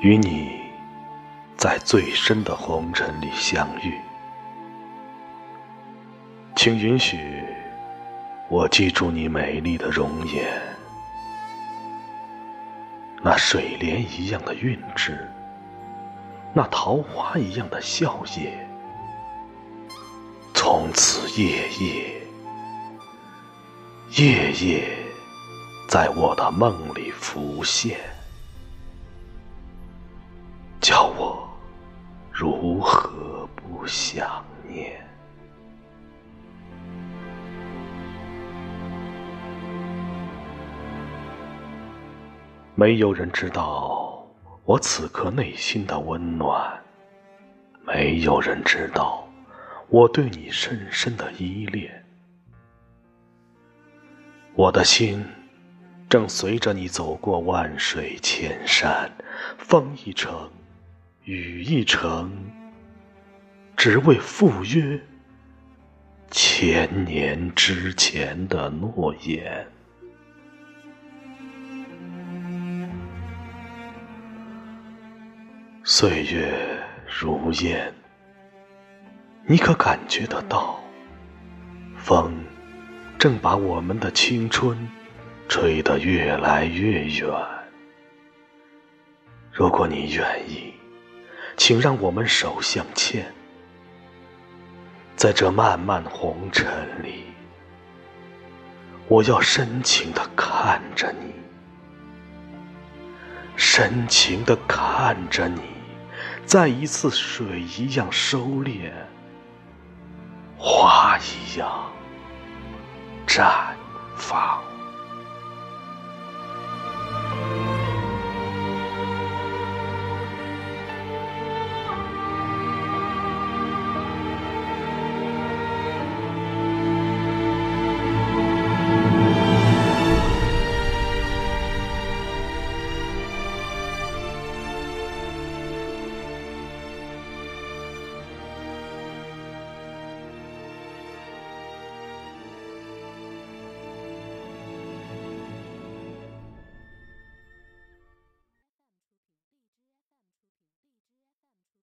与你在最深的红尘里相遇，请允许我记住你美丽的容颜，那水莲一样的韵致，那桃花一样的笑靥，从此夜夜夜夜在我的梦里浮现。如何不想念？没有人知道我此刻内心的温暖，没有人知道我对你深深的依恋。我的心正随着你走过万水千山，风一程。雨一程，只为赴约千年之前的诺言。岁月如烟，你可感觉得到？风正把我们的青春吹得越来越远。如果你愿意。请让我们手相牵，在这漫漫红尘里，我要深情的看着你，深情的看着你，再一次水一样收敛，花一样绽放。